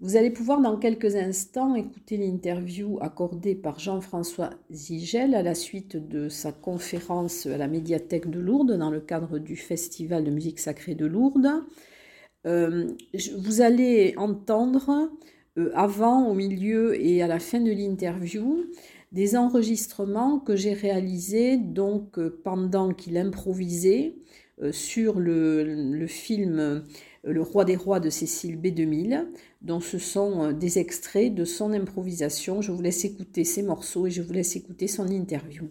Vous allez pouvoir dans quelques instants écouter l'interview accordée par Jean-François Zigel à la suite de sa conférence à la médiathèque de Lourdes dans le cadre du Festival de musique sacrée de Lourdes. Euh, vous allez entendre euh, avant, au milieu et à la fin de l'interview des enregistrements que j'ai réalisés donc euh, pendant qu'il improvisait sur le, le film le roi des rois de Cécile B2000, dont ce sont euh, des extraits de son improvisation. Je vous laisse écouter ces morceaux et je vous laisse écouter son interview.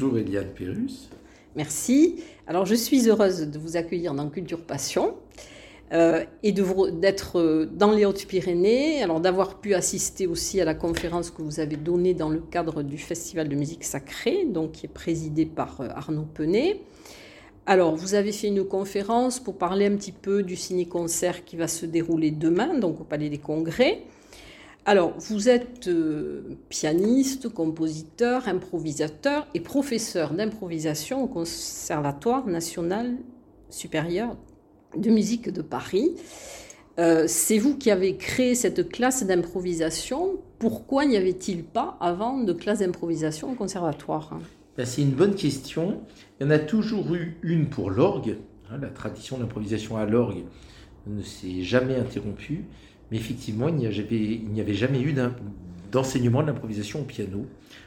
Bonjour Eliane Pérus. Merci. Alors je suis heureuse de vous accueillir dans Culture Passion euh, et d'être euh, dans les Hautes-Pyrénées, alors d'avoir pu assister aussi à la conférence que vous avez donnée dans le cadre du Festival de musique sacrée, donc qui est présidé par euh, Arnaud Penet. Alors, vous avez fait une conférence pour parler un petit peu du ciné-concert qui va se dérouler demain, donc au Palais des Congrès. Alors, vous êtes euh, pianiste, compositeur, improvisateur et professeur d'improvisation au Conservatoire national supérieur de musique de Paris. Euh, c'est vous qui avez créé cette classe d'improvisation. Pourquoi n'y avait-il pas avant de classe d'improvisation au conservatoire? Ben, C'est une bonne question. Il y en a toujours eu une pour l'orgue. Hein, la tradition d'improvisation à l'orgue ne s'est jamais interrompue. Mais effectivement, il n'y avait, jamais eu d'enseignement de l'improvisation au piano.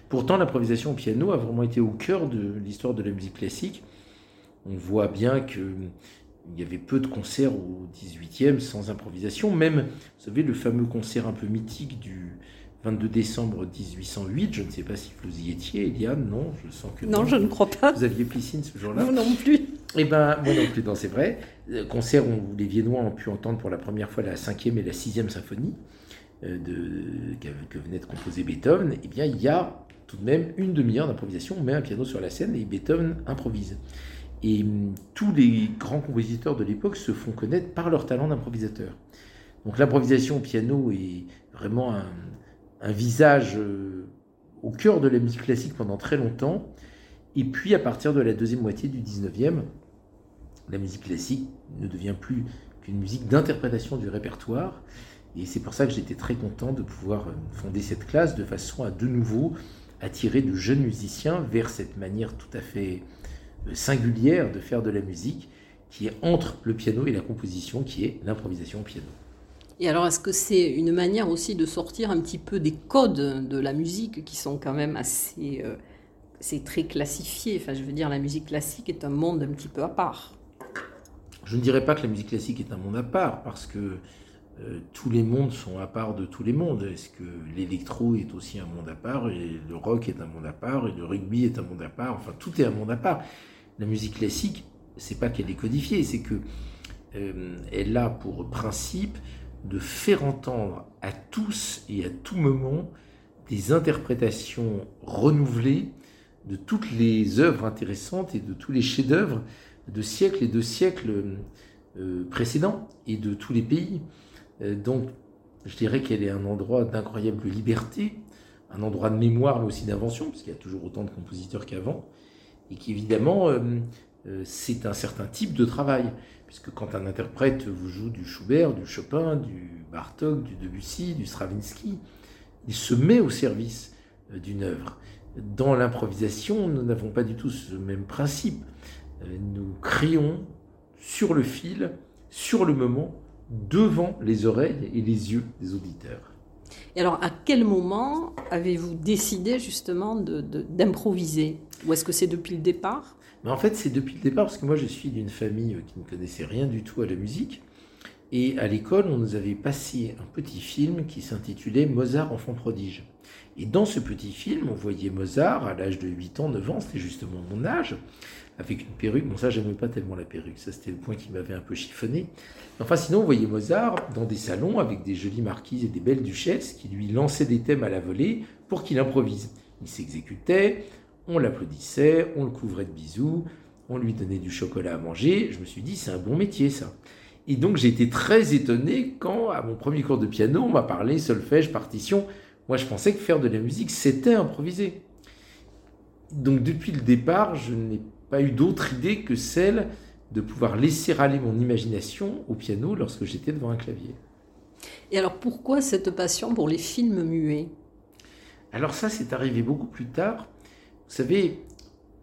Pourtant, l'improvisation au piano a vraiment été au cœur de l'histoire de la musique classique. On voit bien qu'il y avait peu de concerts au 18e sans improvisation. Même, vous savez, le fameux concert un peu mythique du 22 décembre 1808. Je ne sais pas si vous y étiez, Eliane. Non, je sens que. Non, je ne crois pas. Vous aviez piscine ce jour-là Non, non plus. Eh bien, moi non plus, non, c'est vrai. Concert où les Viennois ont pu entendre pour la première fois la cinquième et la sixième symphonie euh, de, que venait de composer Beethoven. Eh bien, il y a tout de même une demi-heure d'improvisation. On met un piano sur la scène et Beethoven improvise. Et hum, tous les grands compositeurs de l'époque se font connaître par leur talent d'improvisateur. Donc l'improvisation au piano est vraiment un, un visage euh, au cœur de la musique classique pendant très longtemps. Et puis à partir de la deuxième moitié du 19e, la musique classique ne devient plus qu'une musique d'interprétation du répertoire. Et c'est pour ça que j'étais très content de pouvoir euh, fonder cette classe de façon à de nouveau attirer de jeunes musiciens vers cette manière tout à fait euh, singulière de faire de la musique qui est entre le piano et la composition, qui est l'improvisation au piano. Et alors, est-ce que c'est une manière aussi de sortir un petit peu des codes de la musique qui sont quand même assez... Euh, c'est très classifié. Enfin, je veux dire, la musique classique est un monde un petit peu à part. Je ne dirais pas que la musique classique est un monde à part, parce que euh, tous les mondes sont à part de tous les mondes. Est-ce que l'électro est aussi un monde à part, et le rock est un monde à part, et le rugby est un monde à part, enfin tout est un monde à part. La musique classique, c'est pas qu'elle est codifiée, c'est que euh, elle a pour principe de faire entendre à tous et à tout moment des interprétations renouvelées de toutes les œuvres intéressantes et de tous les chefs-d'œuvre de siècles et de siècles euh, précédents et de tous les pays. Euh, donc, je dirais qu'elle est un endroit d'incroyable liberté, un endroit de mémoire, mais aussi d'invention, parce qu'il y a toujours autant de compositeurs qu'avant, et qu'évidemment, euh, c'est un certain type de travail, puisque quand un interprète vous joue du Schubert, du Chopin, du Bartok, du Debussy, du Stravinsky, il se met au service d'une œuvre. Dans l'improvisation, nous n'avons pas du tout ce même principe. Euh, nous crions sur le fil, sur le moment, devant les oreilles et les yeux des auditeurs. Et alors, à quel moment avez-vous décidé justement d'improviser? Ou est-ce que c'est depuis le départ? Mais En fait, c'est depuis le départ parce que moi, je suis d'une famille qui ne connaissait rien du tout à la musique. Et à l'école, on nous avait passé un petit film qui s'intitulait Mozart, enfant prodige. Et dans ce petit film, on voyait Mozart à l'âge de 8 ans, 9 ans, c'était justement mon âge, avec une perruque. Bon, ça, j'aimais pas tellement la perruque, ça, c'était le point qui m'avait un peu chiffonné. Enfin, sinon, on voyait Mozart dans des salons avec des jolies marquises et des belles duchesses qui lui lançaient des thèmes à la volée pour qu'il improvise. Il s'exécutait, on l'applaudissait, on le couvrait de bisous, on lui donnait du chocolat à manger. Je me suis dit, c'est un bon métier, ça. Et donc, j'ai été très étonné quand, à mon premier cours de piano, on m'a parlé solfège, partition. Moi, je pensais que faire de la musique, c'était improviser. Donc, depuis le départ, je n'ai pas eu d'autre idée que celle de pouvoir laisser aller mon imagination au piano lorsque j'étais devant un clavier. Et alors, pourquoi cette passion pour les films muets? Alors ça, c'est arrivé beaucoup plus tard. Vous savez,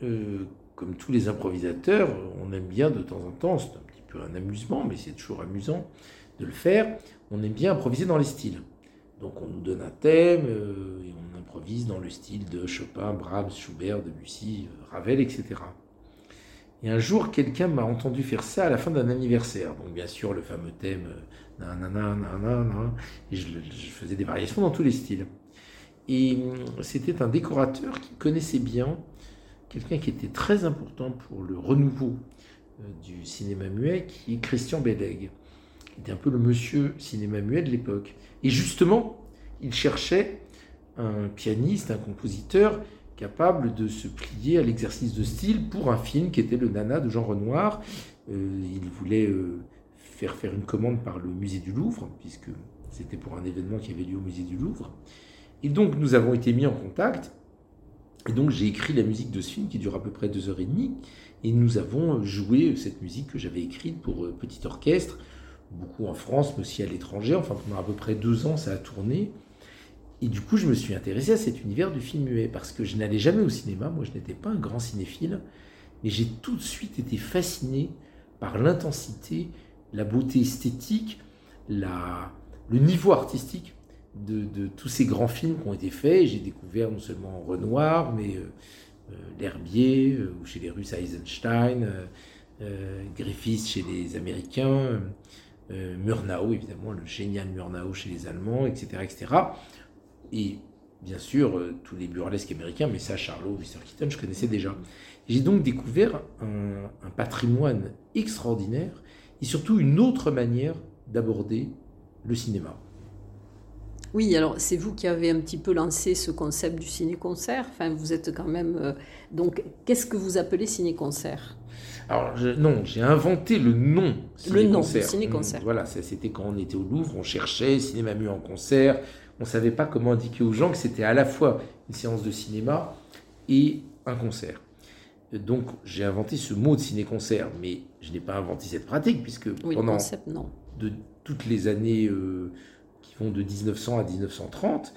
euh, comme tous les improvisateurs, on aime bien de temps en temps, c'est un petit peu un amusement, mais c'est toujours amusant de le faire, on aime bien improviser dans les styles. Donc on nous donne un thème euh, et on improvise dans le style de Chopin, Brahms, Schubert, Debussy, euh, Ravel, etc. Et un jour, quelqu'un m'a entendu faire ça à la fin d'un anniversaire. Donc bien sûr, le fameux thème, nanana, nanana, et je faisais des variations dans tous les styles. Et c'était un décorateur qui connaissait bien quelqu'un qui était très important pour le renouveau du cinéma muet, qui est Christian Bellègue était un peu le monsieur cinéma muet de l'époque. Et justement, il cherchait un pianiste, un compositeur capable de se plier à l'exercice de style pour un film qui était le Nana de Jean Renoir. Euh, il voulait euh, faire faire une commande par le musée du Louvre, puisque c'était pour un événement qui avait lieu au musée du Louvre. Et donc nous avons été mis en contact. Et donc j'ai écrit la musique de ce film qui dure à peu près deux heures et demie. Et nous avons joué cette musique que j'avais écrite pour euh, petit orchestre beaucoup en France, mais aussi à l'étranger. Enfin, pendant à peu près deux ans, ça a tourné. Et du coup, je me suis intéressé à cet univers du film muet, parce que je n'allais jamais au cinéma, moi je n'étais pas un grand cinéphile, mais j'ai tout de suite été fasciné par l'intensité, la beauté esthétique, la, le niveau artistique de, tous ces grands films qui ont été faits. J'ai découvert non seulement Renoir, mais euh, euh, L'Herbier, euh, ou chez les Russes Eisenstein, Griffith chez les Américains. Euh, Murnau, évidemment, le génial Murnau chez les Allemands, etc. etc. Et bien sûr, euh, tous les burlesques américains, mais ça, Charlot, Mr. Keaton, je connaissais déjà. J'ai donc découvert un, patrimoine extraordinaire et surtout une autre manière d'aborder le cinéma. Oui, alors c'est vous qui avez un petit peu lancé ce concept du ciné-concert. Enfin, vous êtes quand même. Euh, donc, qu'est-ce que vous appelez ciné-concert? Alors, non, j'ai inventé le nom ciné Le nom, ciné-concert. Voilà, c'était quand on était au Louvre, on cherchait cinéma mu en concert. On ne savait pas comment indiquer aux gens que c'était à la fois une séance de cinéma et un concert. Donc, j'ai inventé ce mot de ciné-concert, mais je n'ai pas inventé cette pratique, puisque pendant De, toutes les années euh, qui vont de 1900 à 1930,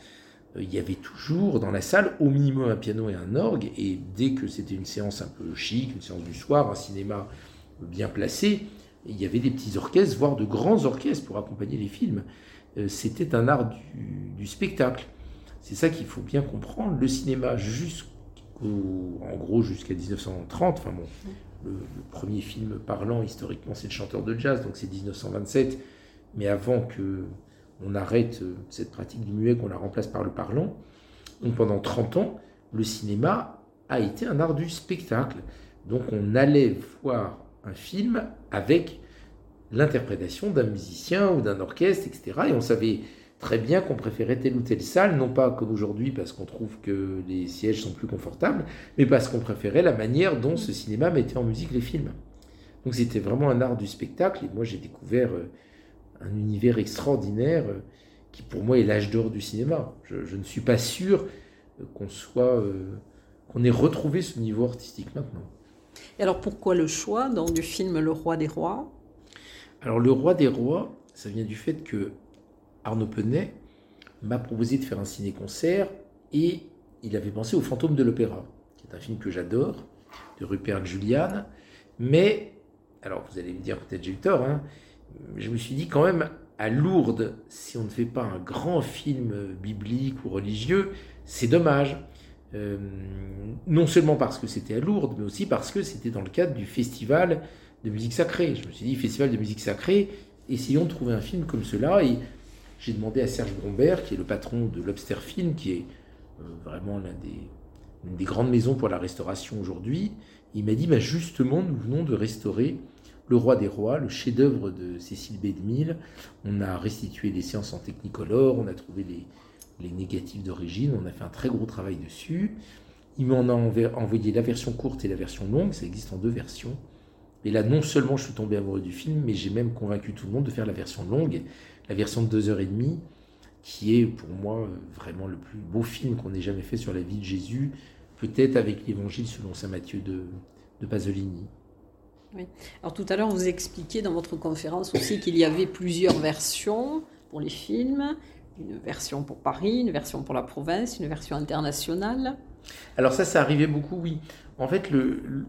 euh, il y avait toujours dans la salle au minimum un piano et un orgue, et dès que c'était une séance un peu chic, une séance du soir, un cinéma bien placé, il y avait des petits orchestres, voire de grands orchestres pour accompagner les films. Euh, c'était un art du, spectacle. C'est ça qu'il faut bien comprendre. Le cinéma, jusqu'au, en gros jusqu'à 1930, enfin bon, le, premier film parlant historiquement c'est le chanteur de jazz, donc c'est 1927, mais avant que on arrête euh, cette pratique du muet, qu'on la remplace par le parlant, donc pendant 30 ans, le cinéma a été un art du spectacle. Donc on allait voir un film avec l'interprétation d'un musicien ou d'un orchestre, etc. Et on savait très bien qu'on préférait telle ou telle salle, non pas comme aujourd'hui parce qu'on trouve que les sièges sont plus confortables, mais parce qu'on préférait la manière dont ce cinéma mettait en musique les films. Donc c'était vraiment un art du spectacle, et moi j'ai découvert euh, un univers extraordinaire euh, qui pour moi est l'âge d'or du cinéma. Je, ne suis pas sûr euh, qu'on soit, qu'on ait retrouvé ce niveau artistique maintenant. Et alors pourquoi le choix donc, du film Le Roi des Rois? Alors Le Roi des Rois, ça vient du fait que Arnaud Penet m'a proposé de faire un ciné-concert et il avait pensé au Fantôme de l'Opéra, qui est un film que j'adore, de Rupert Julian. Mais, alors vous allez me dire peut-être j'ai eu tort, hein, je me suis dit quand même à Lourdes, si on ne fait pas un grand film biblique ou religieux, c'est dommage. Euh, non seulement parce que c'était à Lourdes, mais aussi parce que c'était dans le cadre du festival de musique sacrée. Je me suis dit, festival de musique sacrée, essayons de trouver un film comme cela. Et j'ai demandé à Serge Brombert, qui est le patron de Lobster Film, qui est euh, vraiment l'une des, des, grandes maisons pour la restauration aujourd'hui. Il m'a dit, bah, justement, nous venons de restaurer Le Roi des Rois, le chef-d'œuvre de Cécile B. On a restitué des séances en technicolor, on a trouvé les, négatifs d'origine. On a fait un très gros travail dessus. Il m'en a envoyé la version courte et la version longue. Ça existe en deux versions. Et là, non seulement je suis tombé amoureux du film, mais j'ai même convaincu tout le monde de faire la version longue, la version de deux heures et demie, qui est pour moi vraiment le plus beau film qu'on ait jamais fait sur la vie de Jésus, peut-être avec l'Évangile selon saint Matthieu de, de Pasolini. Alors tout à l'heure, vous expliquiez dans votre conférence aussi qu'il y avait plusieurs versions pour les films une version pour Paris, une version pour la province, une version internationale Alors ça, ça arrivait beaucoup, oui. En fait, le,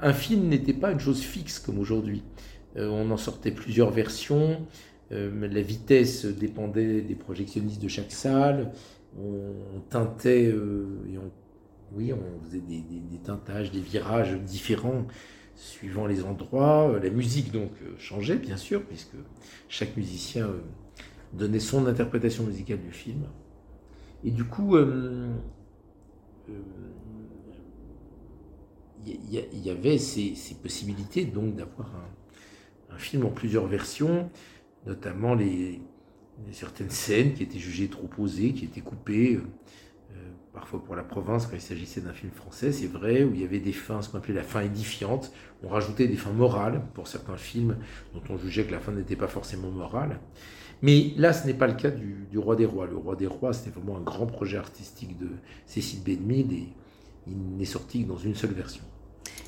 un film n'était pas une chose fixe comme aujourd'hui. Euh, on en sortait plusieurs versions. Euh, la vitesse dépendait des projectionnistes de chaque salle. On, teintait, euh, et on, oui, on faisait des, des, teintages, des virages différents suivant les endroits. La musique donc changeait bien sûr, puisque chaque musicien donnait son interprétation musicale du film. Et du coup, il euh, euh, y, avait ces, possibilités donc d'avoir un, film en plusieurs versions, notamment les, certaines scènes qui étaient jugées trop posées, qui étaient coupées, euh, parfois pour la province quand il s'agissait d'un film français, c'est vrai, où il y avait des fins, ce qu'on appelait la fin édifiante. On rajoutait des fins morales pour certains films dont on jugeait que la fin n'était pas forcément morale. Mais là, ce n'est pas le cas du, Roi des Rois. Le Roi des Rois, c'était vraiment un grand projet artistique de Cécile Bédemide et il n'est sorti que dans une seule version.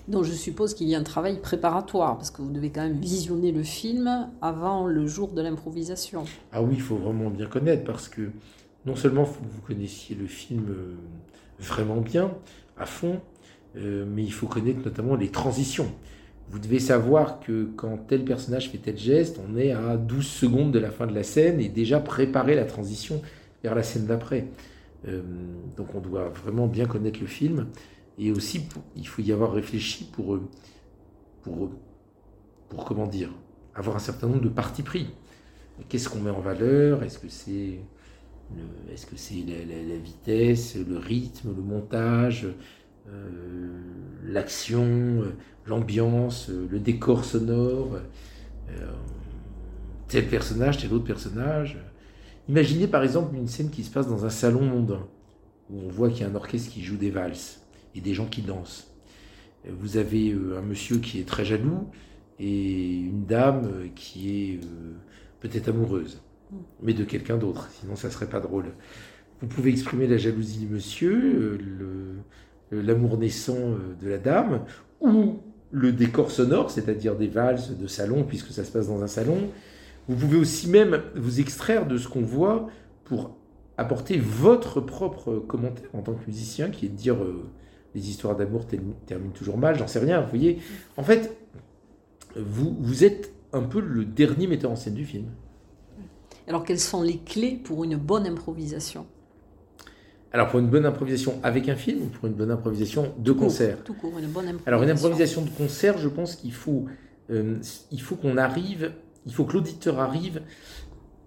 Donc je suppose qu'il y a un travail préparatoire, parce que vous devez quand même visionner le film avant le jour de l'improvisation. Ah oui, il faut vraiment bien connaître, parce que non seulement vous connaissiez le film euh, vraiment bien, à fond, euh, mais il faut connaître notamment les transitions. Vous devez savoir que quand tel personnage fait tel geste, on est à 12 secondes de la fin de la scène et déjà préparer la transition vers la scène d'après. Euh, donc on doit vraiment bien connaître le film et aussi il faut y avoir réfléchi pour, pour, pour comment dire, avoir un certain nombre de partis pris. Qu'est-ce qu'on met en valeur? Est-ce que c'est est-ce que c'est la, vitesse, le rythme, le montage, euh, l'action, euh, l'ambiance, euh, le décor sonore, tel personnage, tel autre personnage. Imaginez par exemple une scène qui se passe dans un salon mondain, où on voit qu'il y a un orchestre qui joue des valses et des gens qui dansent. Vous avez un monsieur qui est très jaloux et une dame qui est peut-être amoureuse, mais de quelqu'un d'autre, sinon ça serait pas drôle. Vous pouvez exprimer la jalousie du monsieur, euh, l'amour naissant euh, de la dame, ou le décor sonore, c'est-à-dire des valses de salon, puisque ça se passe dans un salon. Vous pouvez aussi même vous extraire de ce qu'on voit pour apporter votre propre commentaire en tant que musicien, qui est de dire euh, les histoires d'amour terminent toujours mal, j'en sais rien. Vous voyez, en fait, vous, vous êtes un peu le dernier metteur en scène du film. Alors, quelles sont les clés pour une bonne improvisation? Alors pour une bonne improvisation avec un film ou pour une bonne improvisation de concert? Tout court, une bonne improvisation. Alors une improvisation de concert, je pense qu'il faut, euh, il faut qu'on arrive, il faut que l'auditeur arrive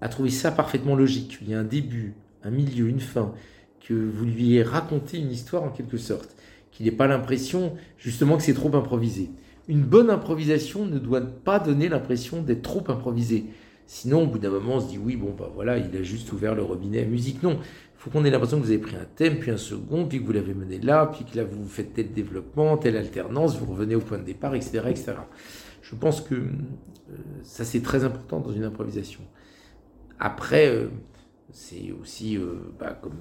à trouver ça parfaitement logique. Il y a un début, un milieu, une fin, que vous lui ayez raconté une histoire en quelque sorte, qu'il n'ait pas l'impression justement que c'est trop improvisé. Une bonne improvisation ne doit pas donner l'impression d'être trop improvisé. Sinon, au bout d'un moment, on se dit oui, bon, bah voilà, il a juste ouvert le robinet à musique. Non, faut qu'on ait l'impression que vous avez pris un thème, puis un second, puis que vous l'avez mené là, puis que là vous faites tel développement, telle alternance, vous revenez au point de départ, etc. etc. Je pense que euh, ça c'est très important dans une improvisation. Après, euh, c'est aussi, euh, bah, comme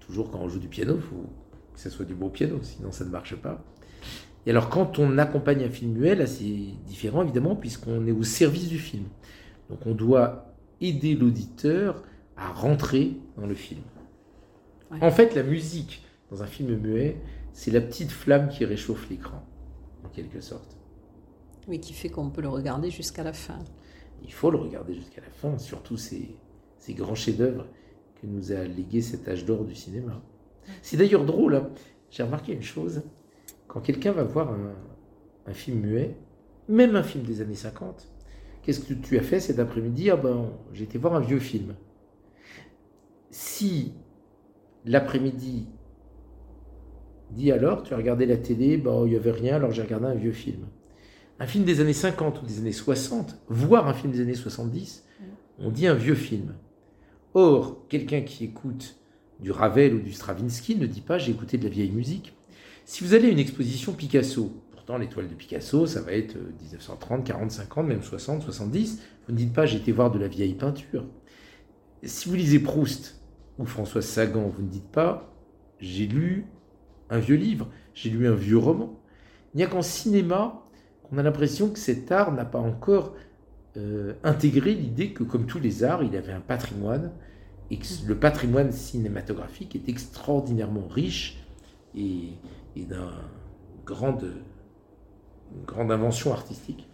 toujours quand on joue du piano, il faut que ce soit du beau piano, sinon ça ne marche pas. Et alors quand on accompagne un film muet, là c'est différent évidemment, puisqu'on est au service du film. Donc on doit aider l'auditeur à rentrer dans le film. En fait, la musique dans un film muet, c'est la petite flamme qui réchauffe l'écran, en quelque sorte. Oui, qui fait qu'on peut le regarder jusqu'à la fin. Il faut le regarder jusqu'à la fin, surtout ces, ces grands chefs-d'œuvre que nous a légué cet âge d'or du cinéma. C'est d'ailleurs drôle, hein. j'ai remarqué une chose, quand quelqu'un va voir un, un, film muet, même un film des années 50, qu'est-ce que tu as fait cet après-midi? Ah ben, j'ai été voir un vieux film. Si l'après-midi, dit alors, tu as regardé la télé, bah, il n'y avait rien, alors j'ai regardé un vieux film. Un film des années 50 ou des années 60, voire un film des années 70, on dit un vieux film. Or, quelqu'un qui écoute du Ravel ou du Stravinsky ne dit pas j'ai écouté de la vieille musique. Si vous allez à une exposition Picasso, pourtant l'étoile de Picasso, ça va être 1930, 40, 50, même 60, 70, vous ne dites pas j'ai été voir de la vieille peinture. Si vous lisez Proust, ou Françoise Sagan, vous ne dites pas j'ai lu un vieux livre, j'ai lu un vieux roman. Il n'y a qu'en cinéma qu'on a l'impression que cet art n'a pas encore euh, intégré l'idée que, comme tous les arts, il avait un patrimoine et que le patrimoine cinématographique est extraordinairement riche et, et d'une grande, grande invention artistique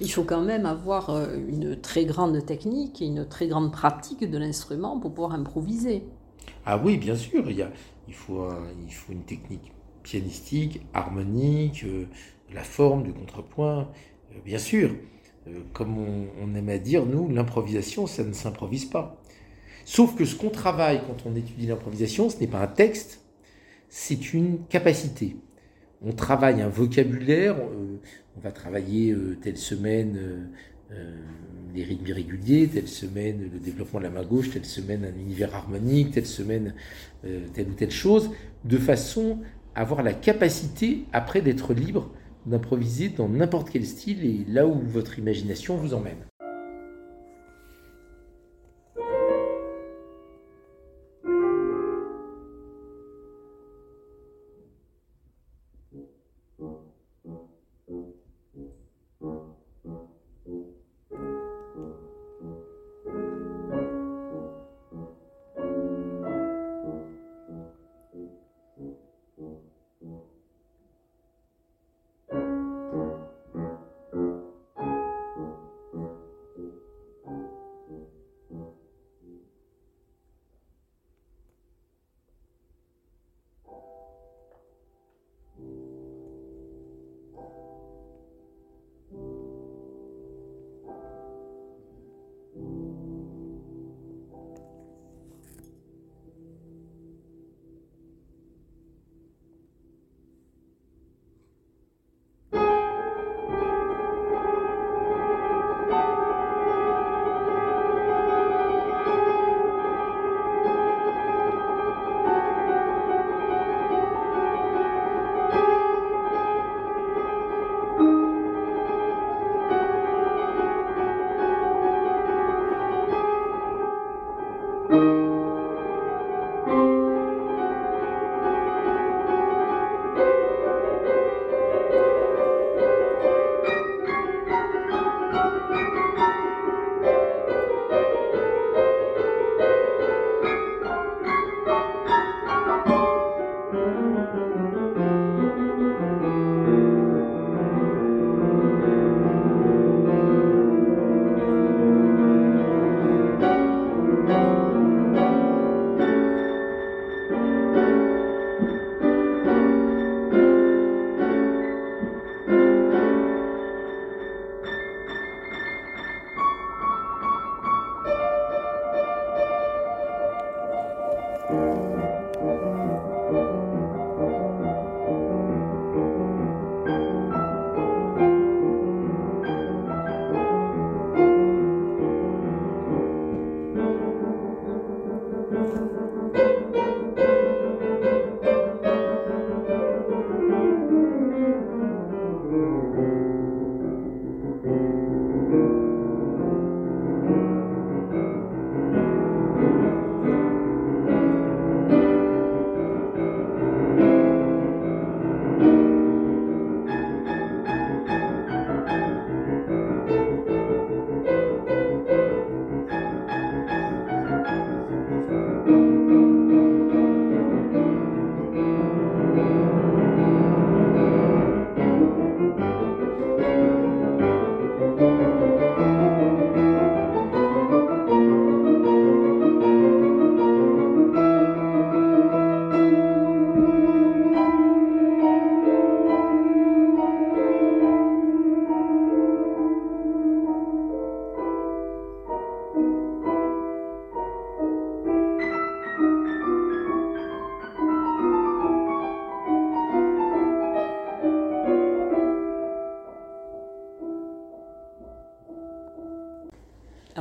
il faut quand même avoir euh, une très grande technique et une très grande pratique de l'instrument pour pouvoir improviser. Ah oui, bien sûr, il, y a, il, faut, il faut une technique pianistique, harmonique, euh, la forme du contrepoint, euh, bien sûr. comme on, aime à dire, nous, l'improvisation, ça ne s'improvise pas. Sauf que ce qu'on travaille quand on étudie l'improvisation, ce n'est pas un texte, c'est une capacité. On travaille un vocabulaire, on va travailler euh, telle semaine euh, euh, les rythmes irréguliers, telle semaine le développement de la main gauche, telle semaine un univers harmonique, telle semaine telle ou telle chose, de façon à avoir la capacité après d'être libre d'improviser dans n'importe quel style et là où votre imagination vous emmène.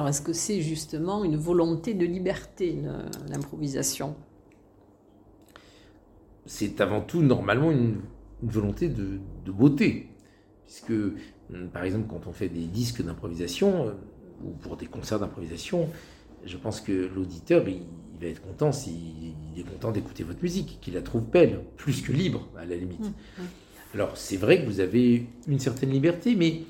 Est-ce que c'est justement une volonté de liberté, l'improvisation? C'est avant tout normalement une, volonté de, beauté. Puisque, hum, par exemple, quand on fait des disques d'improvisation, euh, ou pour des concerts d'improvisation, je pense que l'auditeur, il, va être content s'il est content d'écouter votre musique, qu'il la trouve belle, plus que libre, à la limite. Mmh, mmh. Alors, c'est vrai que vous avez une certaine liberté, mais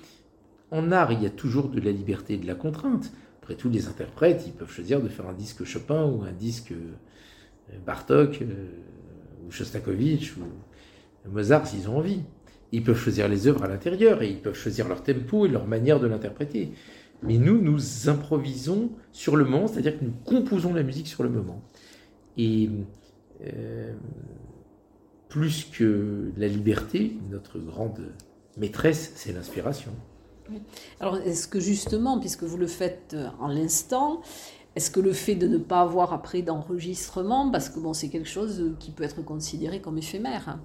en art, il y a toujours de la liberté et de la contrainte. Après tout, les interprètes, ils peuvent choisir de faire un disque Chopin ou un disque euh, Bartok euh, ou Shostakovich ou Mozart s'ils ont envie. Ils peuvent choisir les œuvres à l'intérieur et ils peuvent choisir leur tempo et leur manière de l'interpréter. Mais nous, nous improvisons sur le moment, c'est-à-dire que nous composons la musique sur le moment. Et euh, plus que la liberté, notre grande maîtresse, c'est l'inspiration. Alors, est-ce que justement, puisque vous le faites euh, en l'instant, est-ce que le fait de ne pas avoir après d'enregistrement, parce que bon, c'est quelque chose qui peut être considéré comme éphémère hein?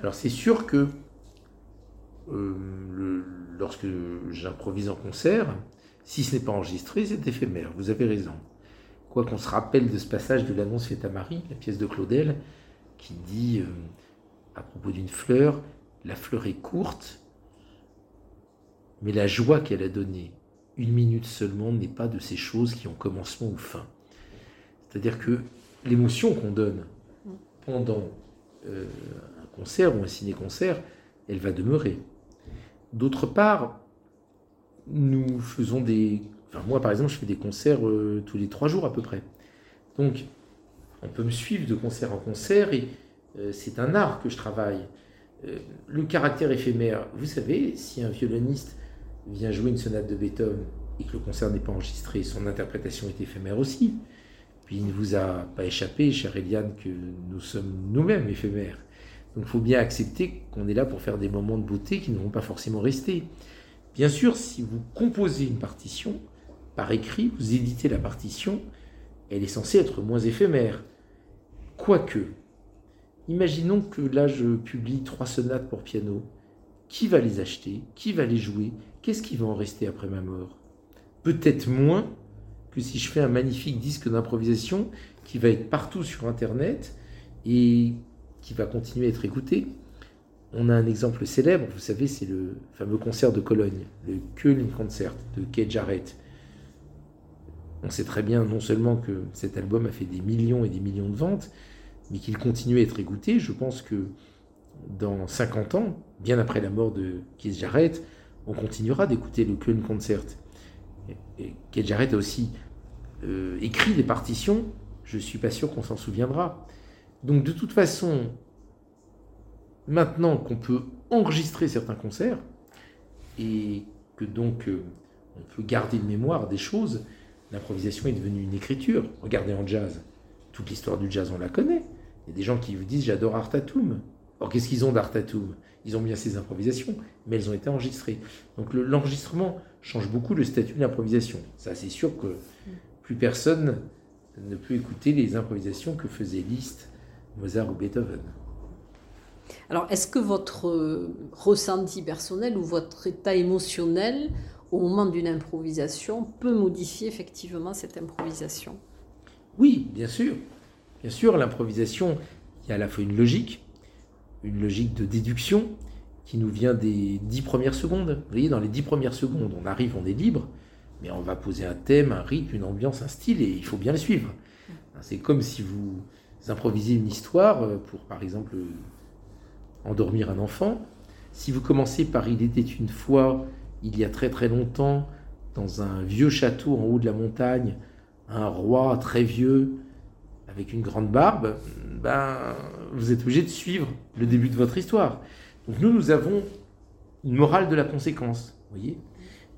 Alors, c'est sûr que euh, lorsque j'improvise en concert, si ce n'est pas enregistré, c'est éphémère. Vous avez raison. Quoi qu'on se rappelle de ce passage de l'annonce faite à Marie, la pièce de Claudel, qui dit euh, à propos d'une fleur, la fleur est courte, mais la joie qu'elle a donnée, une minute seulement, n'est pas de ces choses qui ont commencement ou fin. C'est-à-dire que l'émotion qu'on donne pendant euh, un concert ou un ciné-concert, elle va demeurer. D'autre part, nous faisons des... Moi, par exemple, je fais des concerts euh, tous les trois jours à peu près. Donc, on peut me suivre de concert en concert et euh, c'est un art que je travaille. le caractère éphémère, vous savez, si un violoniste vient jouer une sonate de Beethoven et que le concert n'est pas enregistré, son interprétation est éphémère aussi. Puis il ne vous a pas échappé, chère Eliane, que nous sommes nous-mêmes éphémères. Donc il faut bien accepter qu'on est là pour faire des moments de beauté qui ne vont pas forcément rester. Bien sûr, si vous composez une partition, par écrit, vous éditez la partition, elle est censée être moins éphémère. Quoique, imaginons que là je publie trois sonates pour piano. Qui va les acheter? Qui va les jouer? Qu'est-ce qui va en rester après ma mort? Peut-être moins que si je fais un magnifique disque d'improvisation qui va être partout sur Internet et qui va continuer à être écouté. On a un exemple célèbre, vous savez, c'est le fameux concert de Cologne, le Köln Concert de Keith Jarrett. On sait très bien non seulement que cet album a fait des millions et des millions de ventes, mais qu'il continue à être écouté. Je pense que dans 50 ans, bien après la mort de Keith Jarrett, on continuera d'écouter le Köln Concert. Et Jarrett a aussi euh, écrit des partitions, je ne suis pas sûr qu'on s'en souviendra. Donc de toute façon, maintenant qu'on peut enregistrer certains concerts, et que donc euh, on peut garder une mémoire des choses, l'improvisation est devenue une écriture. Regardez en jazz, toute l'histoire du jazz on la connaît. Il y a des gens qui vous disent j'adore Artatum. Or qu'est-ce qu'ils ont d'Artatum? Ils ont bien ces improvisations, mais elles ont été enregistrées. Donc l'enregistrement change beaucoup le statut de l'improvisation. Ça, c'est sûr que plus personne ne peut écouter les improvisations que faisaient Liszt, Mozart ou Beethoven. Alors, est-ce que votre euh, ressenti personnel ou votre état émotionnel au moment d'une improvisation peut modifier effectivement cette improvisation? Oui, bien sûr. Bien sûr, l'improvisation, il y a à la fois une logique, une logique de déduction qui nous vient des dix premières secondes. Vous voyez, dans les dix premières secondes, on arrive, on est libre, mais on va poser un thème, un rythme, une ambiance, un style, et il faut bien le suivre. C'est comme si vous improvisez une histoire euh, pour, par exemple, endormir un enfant. Si vous commencez par Il était une fois, il y a très très longtemps, dans un vieux château en haut de la montagne, un roi très vieux avec une grande barbe, ben, vous êtes obligé de suivre le début de votre histoire. Donc nous, nous avons une morale de la conséquence, voyez.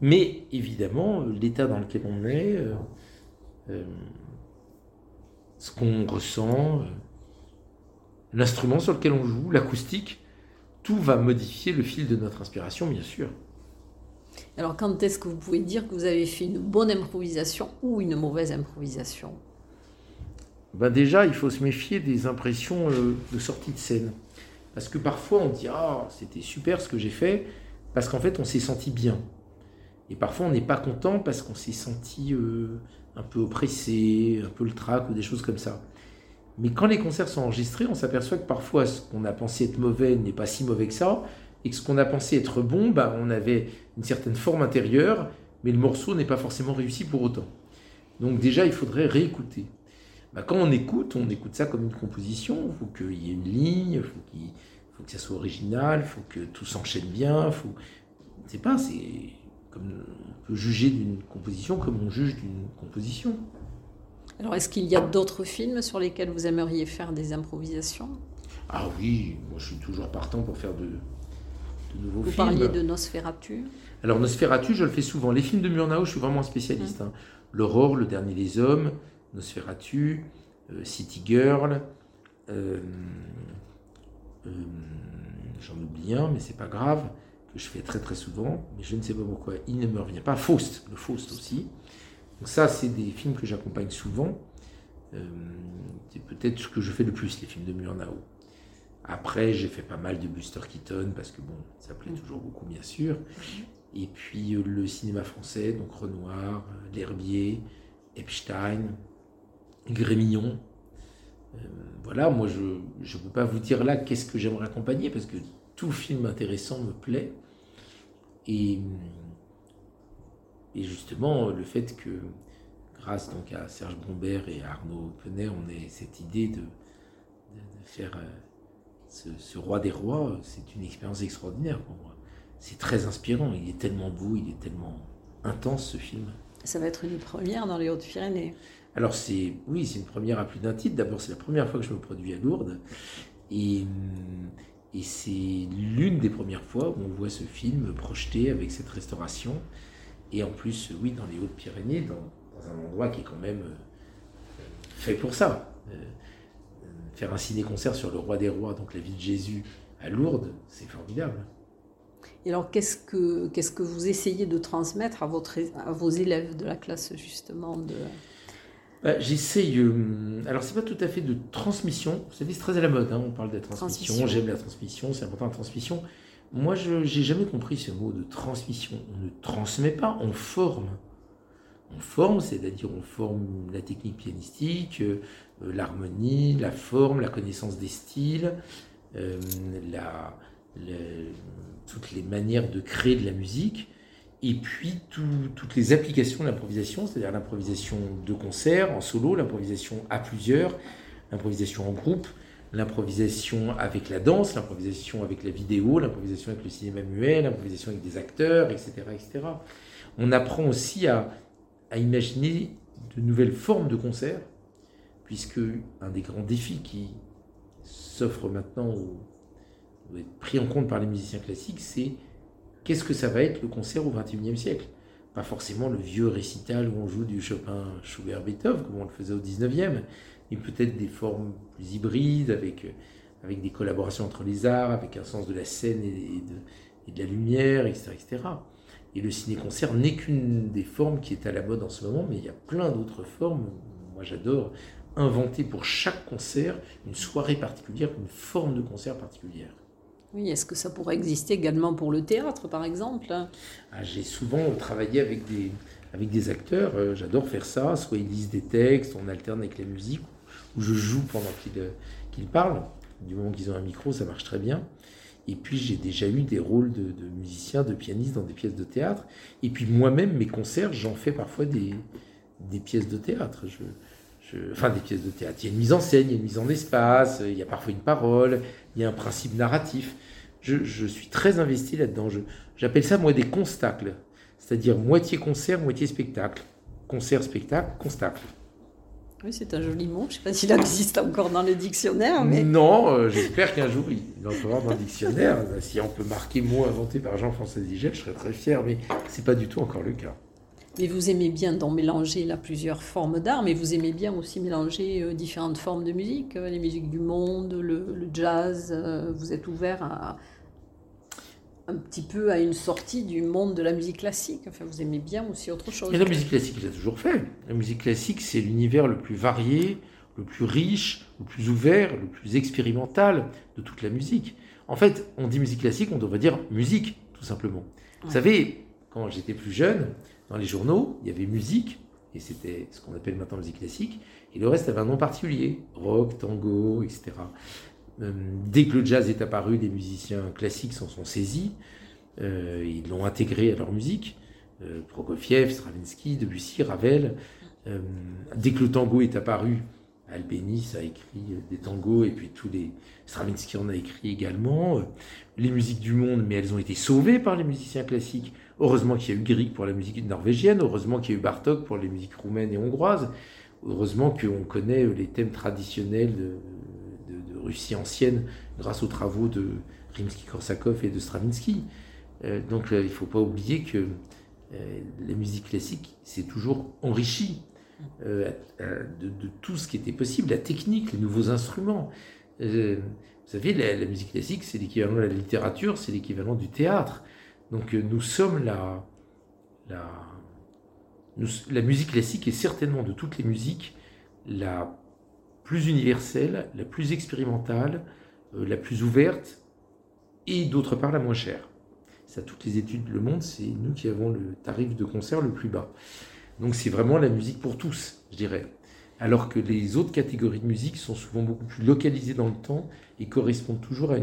Mais évidemment, l'état dans lequel on est, euh, euh, ce qu'on ressent, euh, l'instrument sur lequel on joue, l'acoustique, tout va modifier le fil de notre inspiration, bien sûr. Alors quand est-ce que vous pouvez dire que vous avez fait une bonne improvisation ou une mauvaise improvisation? Ben déjà, il faut se méfier des impressions euh, de sortie de scène. Parce que parfois, on dit Ah, c'était super ce que j'ai fait, parce qu'en fait, on s'est senti bien. Et parfois, on n'est pas content parce qu'on s'est senti euh, un peu oppressé, un peu le trac ou des choses comme ça. Mais quand les concerts sont enregistrés, on s'aperçoit que parfois ce qu'on a pensé être mauvais n'est pas si mauvais que ça, et que ce qu'on a pensé être bon, bah, on avait une certaine forme intérieure, mais le morceau n'est pas forcément réussi pour autant. Donc déjà, il faudrait réécouter. Bah, quand on écoute, on écoute ça comme une composition. Il faut qu'il y ait une ligne, il faut, qu'il faut que ça soit original, il faut que tout s'enchaîne bien. Faut... C'est pas, c'est comme on peut juger d'une composition comme on juge d'une composition. Alors, est-ce qu'il y a d'autres films sur lesquels vous aimeriez faire des improvisations? Ah oui, moi je suis toujours partant pour faire de, de nouveaux vous films. Vous parliez de Nosferatu Alors, Nosferatu, je le fais souvent. Les films de Murnau, je suis vraiment un spécialiste. Mmh. Hein. L'Aurore, Le Dernier des Hommes, Nosferatu, euh, City Girl, euh, euh, j'en oublie un, mais c'est pas grave, que je fais très très souvent, mais je ne sais pas pourquoi, il ne me revient pas. Faust, le Faust aussi. Donc ça, c'est des films que j'accompagne souvent. c'est peut-être ce que je fais le plus, les films de Murnau. Après, j'ai fait pas mal de Buster Keaton, parce que bon, ça plaît toujours beaucoup, bien sûr. Et puis le cinéma français, donc Renoir, L'Herbier, Epstein, Grémillon. Euh, voilà, moi je ne peux pas vous dire là qu'est-ce que j'aimerais accompagner parce que tout film intéressant me plaît. Et, justement, le fait que, grâce donc à Serge Bombert et à Arnaud Penet, on ait cette idée de, de, faire euh, ce, ce, roi des rois, c'est une expérience extraordinaire pour moi. C'est très inspirant, il est tellement beau, il est tellement intense ce film. Ça va être une première dans les Hautes-Pyrénées. Alors c'est oui, c'est une première à plus d'un titre. D'abord, c'est la première fois que je me produis à Lourdes. Et, c'est l'une des premières fois où on voit ce film projeté avec cette restauration. Et en plus, oui, dans les Hautes-Pyrénées, dans, dans, un endroit qui est quand même euh, fait pour ça. Euh, faire un ciné-concert sur le roi des rois, donc la vie de Jésus, à Lourdes, c'est formidable. Et alors, qu'est-ce que, vous essayez de transmettre à, à vos élèves de la classe, justement de... Bah, J'essaye. Euh, alors, c'est pas tout à fait de transmission. Vous savez, c'est très à la mode. Hein, on parle de la transmission. transmission. J'aime la transmission. C'est important la transmission. Moi, je n'ai jamais compris ce mot de transmission. On ne transmet pas, on forme. On forme, c'est-à-dire on forme la technique pianistique, euh, l'harmonie, la forme, la connaissance des styles, euh, la, toutes les manières de créer de la musique et puis toutes les applications de l'improvisation, c'est-à-dire l'improvisation de concert, en solo, l'improvisation à plusieurs, l'improvisation en groupe, l'improvisation avec la danse, l'improvisation avec la vidéo, l'improvisation avec le cinéma muet, l'improvisation avec des acteurs, etc. etc. On apprend aussi à, imaginer de nouvelles formes de concert, puisque un des grands défis qui s'offre maintenant, ou être pris en compte par les musiciens classiques, c'est qu'est-ce que ça va être le concert au XXIe siècle? Pas forcément le vieux récital où on joue du Chopin, Schubert, Beethoven, comme on le faisait au XIXe, mais peut-être des formes plus hybrides, avec, avec des collaborations entre les arts, avec un sens de la scène et de, et de la lumière, etc. etc. Et le ciné-concert n'est qu'une des formes qui est à la mode en ce moment, mais il y a plein d'autres formes. Moi, j'adore inventer pour chaque concert une soirée particulière, une forme de concert particulière. Oui, est-ce que ça pourrait exister également pour le théâtre, par exemple? Ah, J'ai souvent travaillé avec des, avec des acteurs, euh, j'adore faire ça, soit ils lisent des textes, on alterne avec la musique, ou je joue pendant qu'ils euh, parlent. Du moment qu'ils ont un micro, ça marche très bien. Et puis j'ai déjà eu des rôles de, de musicien, de pianiste dans des pièces de théâtre. Et puis moi-même, mes concerts, j'en fais parfois des, des pièces de théâtre. Je, enfin, des pièces de théâtre. Il y a une mise en scène, il y a une mise en espace, il y a parfois une parole, il y a un principe narratif je, suis très investi là-dedans. J'appelle ça, moi, des constacles. C'est-à-dire moitié concert, moitié spectacle. Concert, spectacle, constacle. Oui, c'est un joli mot. Je ne sais pas s'il existe encore dans le dictionnaire. Mais... Non, euh, j'espère qu'un jour il entrera dans le dictionnaire. si on peut marquer mot inventé par Jean-François Zigel, je serais très fier, mais ce n'est pas du tout encore le cas. Mais vous aimez bien donc mélanger là, plusieurs formes d'art, mais vous aimez bien aussi mélanger euh, différentes formes de musique, euh, les musiques du monde, le, jazz. vous êtes ouvert à, un petit peu à une sortie du monde de la musique classique. Enfin, vous aimez bien aussi autre chose. Et la musique classique, j'ai toujours fait. La musique classique, c'est l'univers le plus varié, le plus riche, le plus ouvert, le plus expérimental de toute la musique. En fait, on dit musique classique, on devrait dire musique, tout simplement. Vous savez, quand j'étais plus jeune, dans les journaux, il y avait musique, et c'était ce qu'on appelle maintenant musique classique, et le reste avait un nom particulier, rock, tango, etc. Euh, dès que le jazz est apparu, les musiciens classiques s'en sont saisis, euh, ils l'ont intégré à leur musique, euh, Prokofiev, Stravinsky, Debussy, Ravel. dès que le tango est apparu, Albéniz a écrit des tangos et puis tous les Stravinsky en a écrit également. Les musiques du monde, mais elles ont été sauvées par les musiciens classiques. Heureusement qu'il y a eu Grieg pour la musique norvégienne, heureusement qu'il y a eu Bartok pour les musiques roumaines et hongroises, heureusement qu'on connaît les thèmes traditionnels de, Russie ancienne grâce aux travaux de Rimsky-Korsakov et de Stravinsky. Euh, donc euh, il ne faut pas oublier que euh, la musique classique s'est toujours enrichie de, tout ce qui était possible, la technique, les nouveaux instruments. vous savez, la, musique classique, c'est l'équivalent de la littérature, c'est l'équivalent du théâtre. Donc nous sommes la, la, la musique classique est certainement de toutes les musiques la plus universelle, la plus expérimentale, euh, la plus ouverte et d'autre part la moins chère. Ça, toutes les études le montrent, c'est nous qui avons le tarif de concert le plus bas. Donc c'est vraiment la musique pour tous, je dirais. Alors que les autres catégories de musique sont souvent beaucoup plus localisées dans le temps et correspondent toujours à,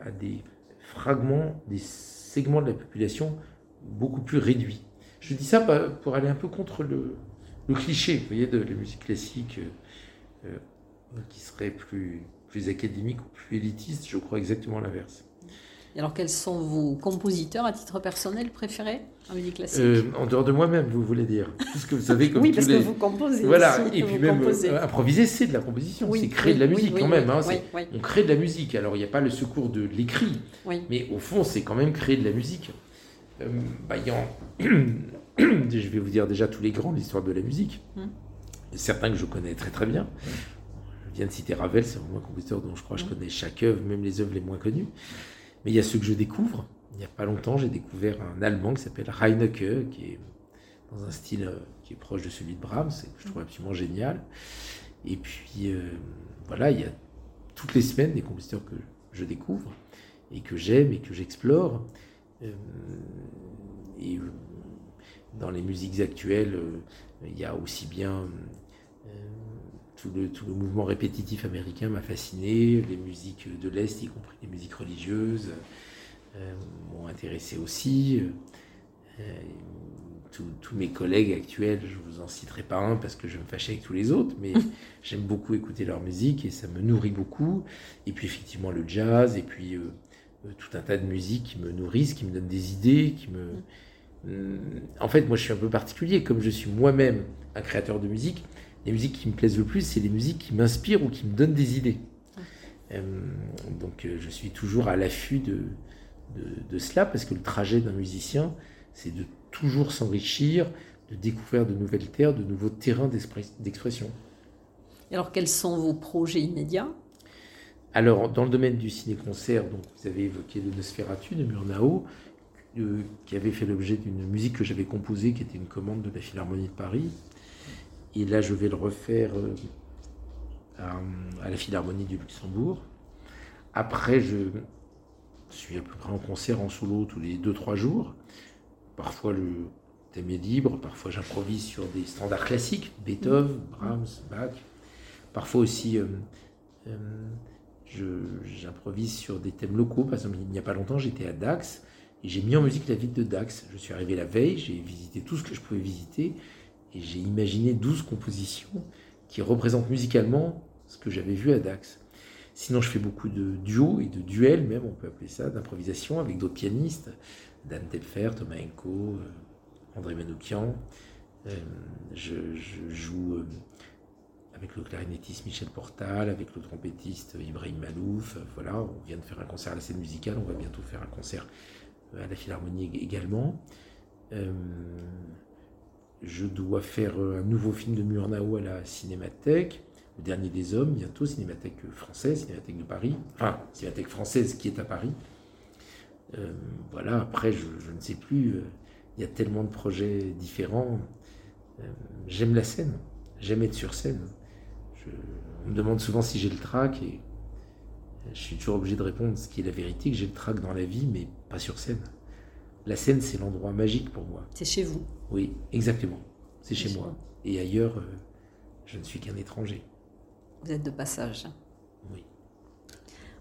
à des fragments, des segments de la population beaucoup plus réduits. Je dis ça pour aller un peu contre le, le cliché, vous voyez, de la musique classique. Euh, euh, qui serait plus, plus académique ou plus élitiste, je crois exactement l'inverse. Alors, quels sont vos compositeurs à titre personnel préférés en musique classique euh, En dehors de moi-même, vous voulez dire Puisque vous savez comme Oui, parce que vous composez. Voilà, et puis même euh, improviser, c'est de la composition, c'est créer de la musique quand même. Hein, on crée de la musique. Alors, il n'y a pas le secours de l'écrit, mais au fond, c'est quand même créer de la musique. Bah, je vais vous dire déjà tous les grands de l'histoire de la musique. Hum certains que je connais très très bien. Je viens de citer Ravel, c'est vraiment un compositeur dont je crois que je connais chaque œuvre, même les œuvres les moins connues. Mais il y a ceux que je découvre. Il n'y a pas longtemps, j'ai découvert un Allemand qui s'appelle Reinecke, qui est dans un style euh, qui est proche de celui de Brahms, et que je trouve absolument génial. Et puis, euh, voilà, il y a toutes les semaines des compositeurs que je découvre, et que j'aime, et que j'explore. Euh, et dans les musiques actuelles, il y a aussi bien tout le, tout le, mouvement répétitif américain m'a fasciné, les musiques de l'Est, y compris les musiques religieuses, euh, m'ont intéressé aussi. Euh, tous mes collègues actuels, je vous en citerai pas un parce que je me fâchais avec tous les autres, mais j'aime beaucoup écouter leur musique et ça me nourrit beaucoup. Et puis effectivement le jazz, et puis tout un tas de musiques qui me nourrissent, qui me donnent des idées, qui me, en fait, moi, je suis un peu particulier. Comme je suis moi-même un créateur de musique, les musiques qui me plaisent le plus, c'est les musiques qui m'inspirent ou qui me donnent des idées. Euh, donc, euh, je suis toujours à l'affût de, de, cela parce que le trajet d'un musicien, c'est de toujours s'enrichir, de découvrir de nouvelles terres, de nouveaux terrains d'expression. Alors, quels sont vos projets immédiats? Alors, dans le domaine du ciné-concert, donc vous avez évoqué le Nosferatu de Murnau, euh, qui avait fait l'objet d'une musique que j'avais composée, qui était une commande de la Philharmonie de Paris. Et là, je vais le refaire euh, à, la Philharmonie du Luxembourg. Après, je suis à peu près en concert en solo tous les 2-3 jours. Parfois, le thème est libre, parfois j'improvise sur des standards classiques, Beethoven, Brahms, Bach. Parfois aussi, euh, j'improvise sur des thèmes locaux. Par exemple, il n'y a pas longtemps, j'étais à Dax et j'ai mis en musique la ville de Dax. Je suis arrivé la veille, j'ai visité tout ce que je pouvais visiter et j'ai imaginé 12 compositions qui représentent musicalement ce que j'avais vu à Dax. Sinon, je fais beaucoup de duos et de duels, même, on peut appeler ça, d'improvisation avec d'autres pianistes, Dan Tepfer, Thomas Enko, euh, André Manoukian. Euh, je, joue euh, avec le clarinettiste Michel Portal, avec le trompettiste Ibrahim Malouf. Voilà, on vient de faire un concert à la scène musicale, on va bientôt faire un concert à la Philharmonie également. Euh, je dois faire euh, un nouveau film de Murnau à la Cinémathèque, Le Dernier des Hommes, bientôt, Cinémathèque française, Cinémathèque de Paris, enfin, Cinémathèque française qui est à Paris. Euh, voilà, après, je, ne sais plus, il y a tellement de projets différents. j'aime la scène, j'aime être sur scène. on me demande souvent si j'ai le trac et je suis toujours obligé de répondre ce qui est la vérité, que j'ai le trac dans la vie, mais pas sur scène. La Seine, c'est l'endroit magique pour moi. C'est chez vous. Oui, exactement. C'est chez chez moi. Et ailleurs, euh, je ne suis qu'un étranger. Vous êtes de passage. Oui.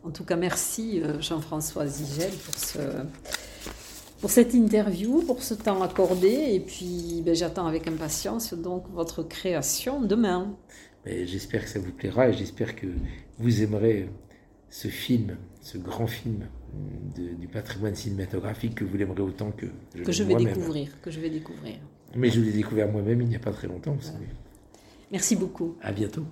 En tout cas, merci euh, Jean-François Zigel pour, ce, pour cette interview, pour ce temps accordé. Et puis, ben, j'attends avec impatience donc votre création demain. Mais J'espère que ça vous plaira et j'espère que vous aimerez ce film, ce grand film de- du patrimoine cinématographique que vous l'aimerez autant que je, que je vais découvrir, que je vais découvrir. Mais je l'ai découvert moi-même il n'y a pas très longtemps, vous savez. Merci beaucoup. À bientôt.